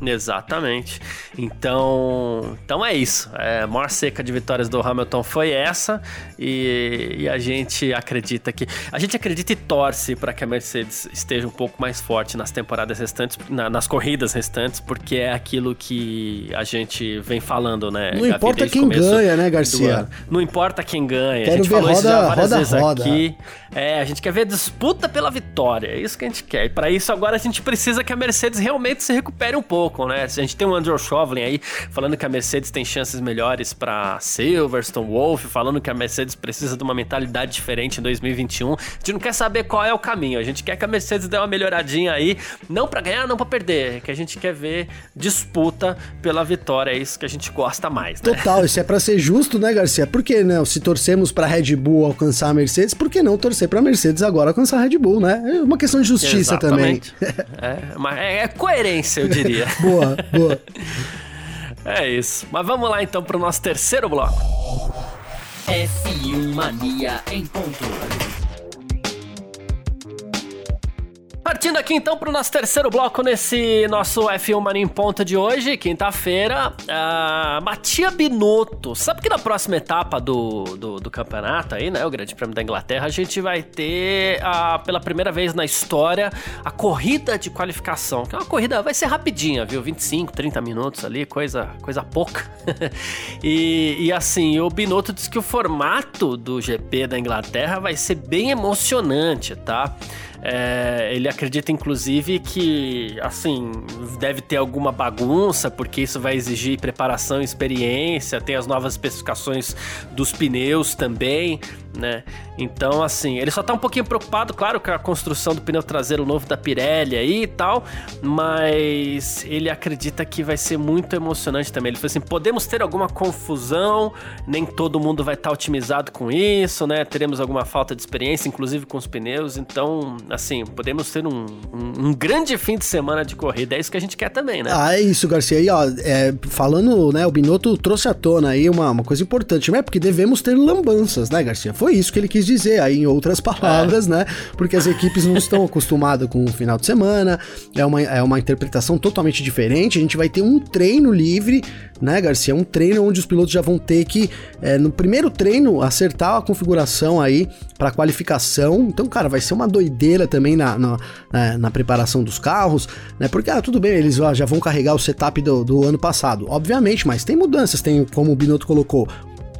Speaker 1: Exatamente. Então, então é isso. É, a maior seca de vitórias do Hamilton foi essa e, e a gente acredita que a gente acredita e torce para que a Mercedes esteja um pouco mais forte nas temporadas restantes, na, nas corridas restantes, porque é aquilo que a gente vem falando, né?
Speaker 2: Não importa quem ganha, né, Garcia?
Speaker 1: Não importa quem ganha.
Speaker 2: Quero
Speaker 1: a gente
Speaker 2: ver falou roda, isso já várias roda, vezes
Speaker 1: roda. aqui. É, a gente quer ver disputa pela vitória. É isso que a gente quer. E para isso agora a gente precisa que a Mercedes realmente se recupere um pouco colocam, né? A gente tem o Andrew Chauvelin aí falando que a Mercedes tem chances melhores para Silverstone, Wolf, falando que a Mercedes precisa de uma mentalidade diferente em 2021. A gente não quer saber qual é o caminho, a gente quer que a Mercedes dê uma melhoradinha aí, não para ganhar, não para perder, que a gente quer ver disputa pela vitória, é isso que a gente gosta mais,
Speaker 2: né? Total, isso é para ser justo, né, Garcia? Porque, né, se torcemos para Red Bull alcançar a Mercedes, por que não torcer para Mercedes agora alcançar a Red Bull, né? É uma questão de justiça
Speaker 1: Exatamente. também. é, é coerência, eu diria.
Speaker 2: boa, boa.
Speaker 1: É isso. Mas vamos lá então pro nosso terceiro bloco.
Speaker 3: F1 Mania em ponto.
Speaker 1: Partindo aqui então para o nosso terceiro bloco nesse nosso F1 Mania em Ponta de hoje, quinta-feira, uh, Matia Binotto. Sabe que na próxima etapa do, do, do, campeonato aí, né, o Grande Prêmio da Inglaterra, a gente vai ter uh, pela primeira vez na história a corrida de qualificação, que é uma corrida, vai ser rapidinha, viu? 25, 30 minutos ali, coisa, coisa pouca. e, e assim, o Binotto disse que o formato do GP da Inglaterra vai ser bem emocionante, tá? É, ele acredita, inclusive, que, assim, deve ter alguma bagunça, porque isso vai exigir preparação e experiência. Tem as novas especificações dos pneus também né? Então, assim, ele só tá um pouquinho preocupado, claro, com a construção do pneu traseiro novo da Pirelli aí e tal, mas ele acredita que vai ser muito emocionante também. Ele falou assim: podemos ter alguma confusão, nem todo mundo vai estar tá otimizado com isso, né? Teremos alguma falta de experiência, inclusive com os pneus, então, assim, podemos ter um, um, um grande fim de semana de corrida. É isso que a gente quer também, né?
Speaker 2: Ah, é isso, Garcia. E, ó, é, falando, né, o Binotto trouxe à tona aí uma, uma coisa importante, né? Porque devemos ter lambanças, né, Garcia? Foi isso que ele quis dizer, aí em outras palavras, é. né? Porque as equipes não estão acostumadas com o final de semana, é uma, é uma interpretação totalmente diferente. A gente vai ter um treino livre, né, Garcia? Um treino onde os pilotos já vão ter que, é, no primeiro treino, acertar a configuração aí para qualificação. Então, cara, vai ser uma doideira também na, na, na, na preparação dos carros, né? Porque, ah, tudo bem, eles já vão carregar o setup do, do ano passado, obviamente, mas tem mudanças, tem, como o Binotto colocou,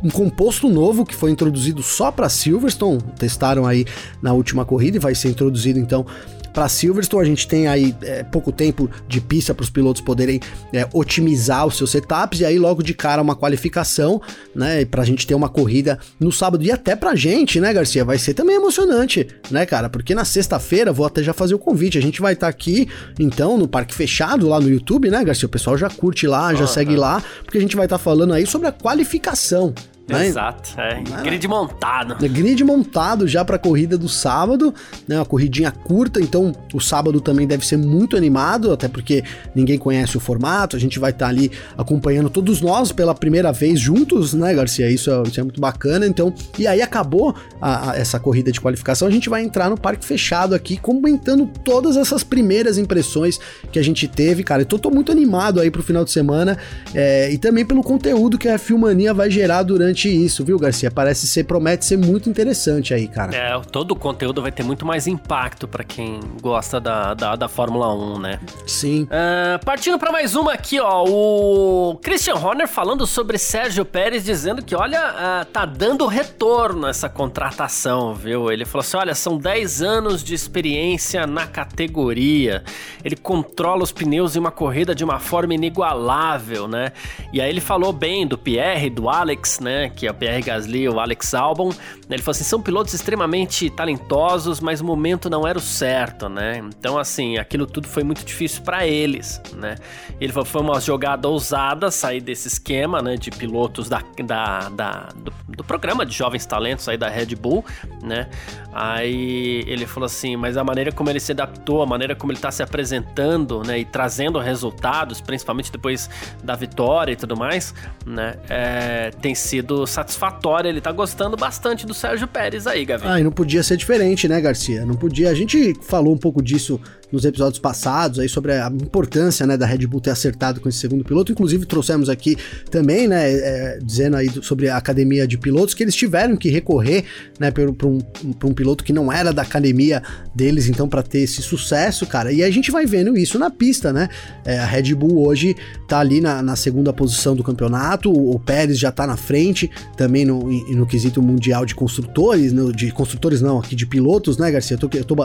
Speaker 2: um composto novo que foi introduzido só para Silverstone, testaram aí na última corrida e vai ser introduzido então para Silverstone. A gente tem aí é, pouco tempo de pista para os pilotos poderem é, otimizar os seus setups e aí logo de cara uma qualificação, né? Para a gente ter uma corrida no sábado e até para a gente, né, Garcia? Vai ser também emocionante, né, cara? Porque na sexta-feira vou até já fazer o convite. A gente vai estar tá aqui então no Parque Fechado lá no YouTube, né, Garcia? O pessoal já curte lá, já uhum. segue lá, porque a gente vai estar tá falando aí sobre a qualificação
Speaker 1: né? Exato, é. Né? Grid montado.
Speaker 2: É, grid montado já para a corrida do sábado, né? Uma corridinha curta, então o sábado também deve ser muito animado, até porque ninguém conhece o formato, a gente vai estar tá ali acompanhando todos nós pela primeira vez juntos, né, Garcia? Isso é, isso é muito bacana, então. E aí acabou a, a, essa corrida de qualificação, a gente vai entrar no parque fechado aqui, comentando todas essas primeiras impressões que a gente teve, cara. Então tô muito animado aí pro final de semana é, e também pelo conteúdo que a Filmania vai gerar durante isso, viu, Garcia? Parece ser, promete ser muito interessante aí, cara.
Speaker 1: É, todo o conteúdo vai ter muito mais impacto para quem gosta da, da, da, Fórmula 1, né?
Speaker 2: Sim.
Speaker 1: Uh, partindo para mais uma aqui, ó. O Christian Horner falando sobre Sérgio Pérez, dizendo que, olha, uh, tá dando retorno essa contratação, viu? Ele falou assim: olha, são 10 anos de experiência na categoria. Ele controla os pneus em uma corrida de uma forma inigualável, né? E aí ele falou bem do Pierre, do Alex, né? Que é o Pierre Gasly e o Alex Albon. Ele falou assim: são pilotos extremamente talentosos, mas o momento não era o certo, né? Então, assim, aquilo tudo foi muito difícil para eles, né? Ele falou: foi uma jogada ousada sair desse esquema, né? De pilotos da, da, da do, do, programa de jovens talentos aí da Red Bull, né? Aí ele falou assim: mas a maneira como ele se adaptou, a maneira como ele tá se apresentando, né? E trazendo resultados, principalmente depois da vitória e tudo mais, né? É, tem sido satisfatória. Ele tá gostando bastante do Sérgio Pérez aí, Gavi.
Speaker 2: Ah, e não podia ser diferente, né, Garcia? Não podia. A gente falou um pouco disso nos episódios passados aí sobre a importância, né, da Red Bull ter acertado com esse segundo piloto. Inclusive trouxemos aqui também, né, é, dizendo aí sobre a academia de pilotos que eles tiveram que recorrer, né, para um, um piloto que não era da academia deles, então para ter esse sucesso, cara. E a gente vai vendo isso na pista, né? É, a Red Bull hoje tá ali na, na segunda posição do campeonato, o, o Pérez já tá na frente também no, no quesito mundial de construtores, no, de construtores não, aqui de pilotos, né, Garcia? Eu, tô, eu, tô,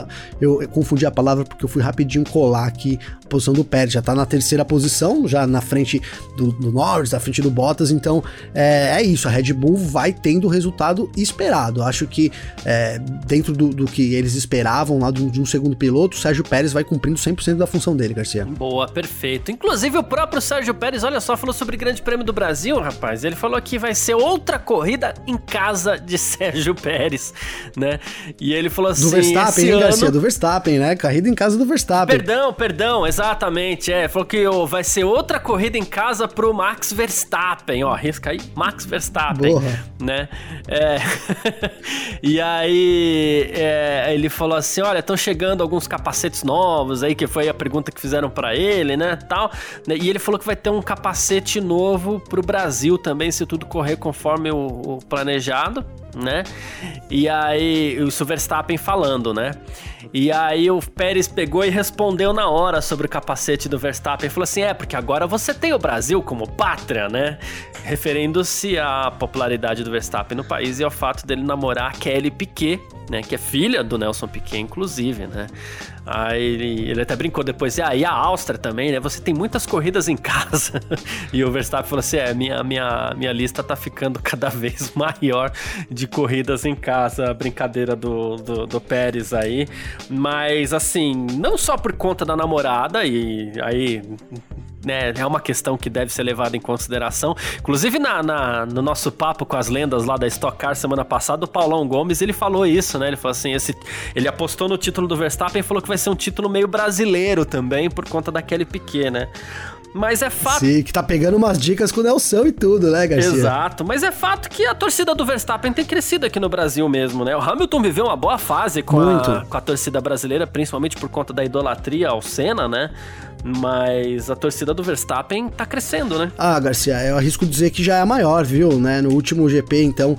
Speaker 2: eu, eu confundi a palavra porque eu fui rapidinho colar aqui a posição do Pérez, já tá na terceira posição, já na frente do, do Norris, na frente do Bottas, então é, é, isso, a Red Bull vai tendo o resultado esperado. Acho que é, dentro do, do, que eles esperavam lá de, de um segundo piloto, o Sérgio Pérez vai cumprindo 100% da função dele, Garcia.
Speaker 1: Boa, perfeito. Inclusive o próprio Sérgio Pérez, olha só, falou sobre o Grande Prêmio do Brasil, rapaz. Ele falou que vai ser outra corrida em casa de Sérgio Pérez, né? E ele falou assim:
Speaker 2: do Verstappen, hein, ano... Garcia? Do Verstappen, né? Corrida em casa do do Verstappen.
Speaker 1: Perdão, perdão, exatamente. É, falou que oh, vai ser outra corrida em casa pro Max Verstappen. Ó, risca aí, Max Verstappen. Né? É... e aí é, ele falou assim: olha, estão chegando alguns capacetes novos aí, que foi a pergunta que fizeram para ele, né? Tal. E ele falou que vai ter um capacete novo pro Brasil também, se tudo correr conforme o, o planejado né? E aí, o Verstappen falando, né? E aí o Pérez pegou e respondeu na hora sobre o capacete do Verstappen. Falou assim: é, porque agora você tem o Brasil como pátria, né? Referindo-se à popularidade do Verstappen no país e ao fato dele namorar a Kelly Piquet, né? Que é filha do Nelson Piquet, inclusive, né? Aí ele, ele até brincou depois, ah, e a Áustria também, né? Você tem muitas corridas em casa. e o Verstappen falou assim: é, minha, minha, minha lista tá ficando cada vez maior de corridas em casa. Brincadeira do, do, do Pérez aí. Mas assim, não só por conta da namorada, e aí né, é uma questão que deve ser levada em consideração. Inclusive, na, na, no nosso papo com as lendas lá da Stock Car semana passada, o Paulão Gomes, ele falou isso, né? Ele falou assim, esse, ele apostou no título do Verstappen e falou que vai ser um título meio brasileiro também, por conta daquele Piquet, né? Mas é fato.
Speaker 2: Sim, que tá pegando umas dicas com o Nelson e tudo, né, Garcia?
Speaker 1: Exato, mas é fato que a torcida do Verstappen tem crescido aqui no Brasil mesmo, né? O Hamilton viveu uma boa fase com, a, com a torcida brasileira, principalmente por conta da idolatria ao Senna, né? Mas a torcida do Verstappen tá crescendo, né?
Speaker 2: Ah, Garcia, eu arrisco dizer que já é a maior, viu? Né? No último GP, então,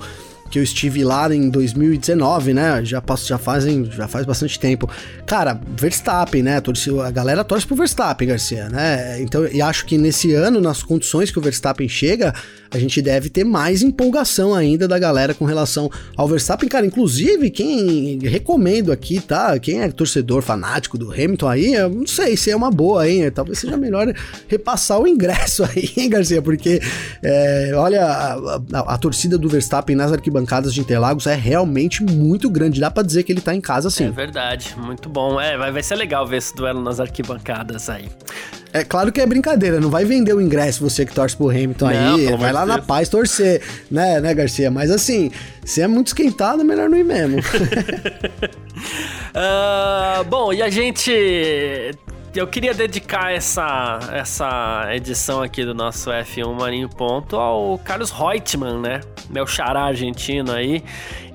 Speaker 2: que eu estive lá em 2019, né? Já, passo, já, fazem, já faz bastante tempo. Cara, Verstappen, né? A galera torce pro Verstappen, Garcia, né? Então, e acho que nesse ano, nas condições que o Verstappen chega, a gente deve ter mais empolgação ainda da galera com relação ao Verstappen. Cara, inclusive, quem recomendo aqui, tá? Quem é torcedor fanático do Hamilton aí, eu não sei se é uma boa, hein? Talvez seja melhor repassar o ingresso aí, hein, Garcia? Porque, é, olha, a, a, a, torcida do Verstappen nas arquibancadas de Interlagos é realmente muito grande. Dá pra dizer que ele tá em casa sim. É
Speaker 1: verdade, muito bom. É, vai, vai ser legal ver esse duelo nas arquibancadas aí.
Speaker 2: É claro que é brincadeira, não vai vender o ingresso você que torce pro Hamilton não, aí, vai lá Deus. na paz torcer, né, né, Garcia? Mas assim, se é muito esquentado, melhor não ir mesmo.
Speaker 1: uh, bom, e a gente eu queria dedicar essa, essa edição aqui do nosso F1 Marinho Ponto ao Carlos Reutemann, né? Meu xará argentino aí.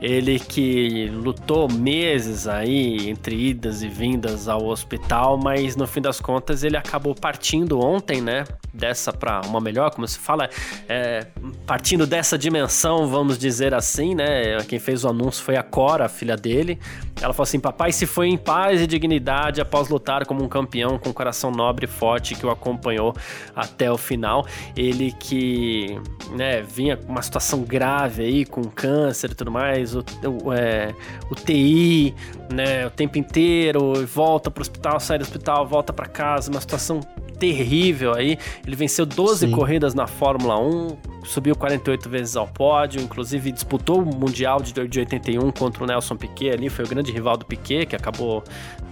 Speaker 1: Ele que lutou meses aí entre idas e vindas ao hospital, mas no fim das contas ele acabou partindo ontem, né? Dessa para uma melhor, como se fala, é, partindo dessa dimensão, vamos dizer assim, né? Quem fez o anúncio foi a Cora, a filha dele. Ela falou assim: Papai se foi em paz e dignidade após lutar como um campeão com um coração nobre e forte que o acompanhou até o final. Ele que né, vinha com uma situação grave aí, com câncer e tudo mais, o, o, é, o TI, né, o tempo inteiro, volta pro hospital, sai do hospital, volta para casa, uma situação terrível aí. Ele venceu 12 Sim. corridas na Fórmula 1, subiu 48 vezes ao pódio, inclusive disputou o Mundial de, de 81 contra o Nelson Piquet ali, foi o grande rival do Piquet, que acabou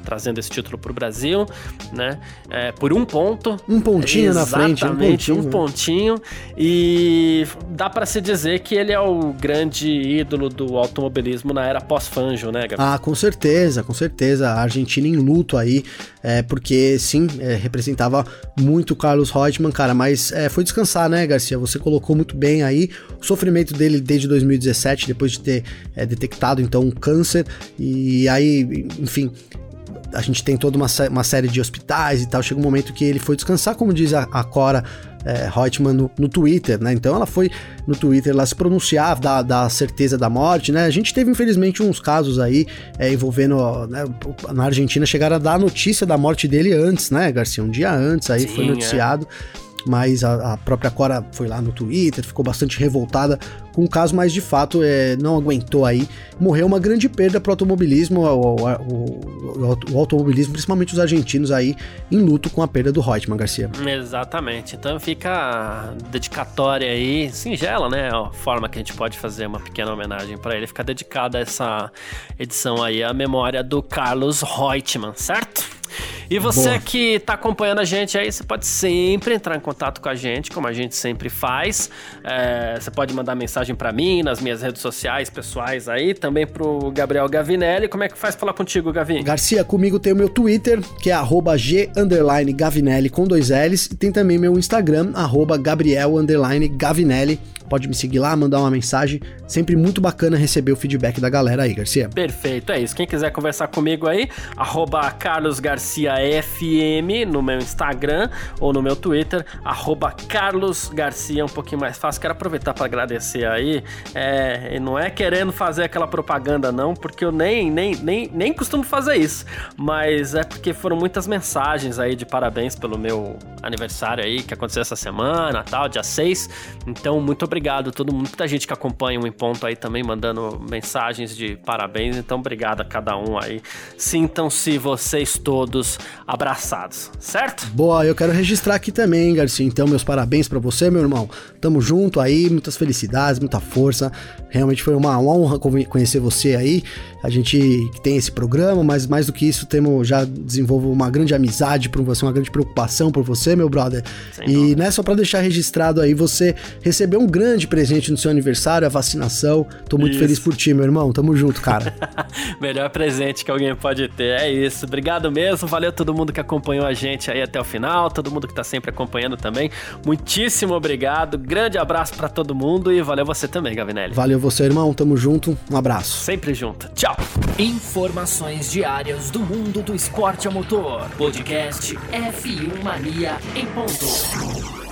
Speaker 1: trazendo esse título para o Brasil, né? É, por um ponto.
Speaker 2: Um pontinho na frente.
Speaker 1: Exatamente, um pontinho. um pontinho. E dá para se dizer que ele é o grande ídolo do automobilismo na era pós-Fanjo, né,
Speaker 2: Gabriel? Ah, com certeza, com certeza. A Argentina em luto aí, é, porque sim, é, representava muito o Carlos Reutemann, cara, mas é, foi descansar, né, Garcia? Você colocou muito bem aí o sofrimento dele desde 2017, depois de ter é, detectado então um câncer, e aí, enfim, a gente tem toda uma, uma série de hospitais e tal. Chega um momento que ele foi descansar, como diz a, a Cora é, Reutemann no, no, Twitter, né? Então ela foi no Twitter lá se pronunciar da, da certeza da morte, né? A gente teve infelizmente uns casos aí é, envolvendo né, na Argentina chegaram a dar a notícia da morte dele antes, né, Garcia? Um dia antes aí Sim, foi noticiado. É mas a, a, própria Cora foi lá no Twitter, ficou bastante revoltada com o caso, mas de fato é, não aguentou aí. Morreu uma grande perda para o automobilismo, o, automobilismo, principalmente os argentinos aí, em luto com a perda do Reutemann, Garcia.
Speaker 1: Exatamente, então fica dedicatória aí, singela, né? A forma que a gente pode fazer uma pequena homenagem para ele, fica dedicada essa edição aí à memória do Carlos Reutemann, certo? E você Boa. que tá acompanhando a gente aí, você pode sempre entrar em contato com a gente, como a gente sempre faz. É, você pode mandar mensagem para mim nas minhas redes sociais pessoais aí, também pro Gabriel Gavinelli. Como é que faz falar contigo, Gavin?
Speaker 2: Garcia, comigo tem o meu Twitter, que é g Gavinelli com dois L's, e tem também meu Instagram, Gabriel Gavinelli. Pode me seguir lá, mandar uma mensagem. Sempre muito bacana receber o feedback da galera aí, Garcia.
Speaker 1: Perfeito, é isso. Quem quiser conversar comigo aí, arroba carlosgarciafm no meu Instagram ou no meu Twitter, arroba carlosgarcia, um pouquinho mais fácil. Quero aproveitar para agradecer aí. É, não é querendo fazer aquela propaganda não, porque eu nem, nem, nem, nem costumo fazer isso. Mas é porque foram muitas mensagens aí de parabéns pelo meu aniversário aí, que aconteceu essa semana, tal, dia 6. Então, muito obrigado obrigado a todo mundo, muita gente que acompanha o Em Ponto aí também mandando mensagens de parabéns, então obrigado a cada um aí. Sintam-se vocês todos abraçados, certo?
Speaker 2: Boa, eu quero registrar aqui também, Garcia, então meus parabéns para você, meu irmão. Tamo junto aí, muitas felicidades, muita força. Realmente foi uma honra conhecer você aí. A gente tem esse programa, mas mais do que isso, temos já desenvolvo uma grande amizade por você, uma grande preocupação por você, meu brother. Sem e né, só para deixar registrado aí, você recebeu um grande presente no seu aniversário, a vacinação. Tô muito isso. feliz por ti, meu irmão. Tamo junto, cara.
Speaker 1: Melhor presente que alguém pode ter, é isso. Obrigado mesmo, valeu todo mundo que acompanhou a gente aí até o final, todo mundo que tá sempre acompanhando também. Muitíssimo obrigado, grande abraço para todo mundo e valeu você também, Gavinelli.
Speaker 2: Valeu você, irmão. Tamo junto. Um abraço.
Speaker 1: Sempre junto. Tchau.
Speaker 3: Informações diárias do mundo do esporte a motor. Podcast F1 Mania em ponto.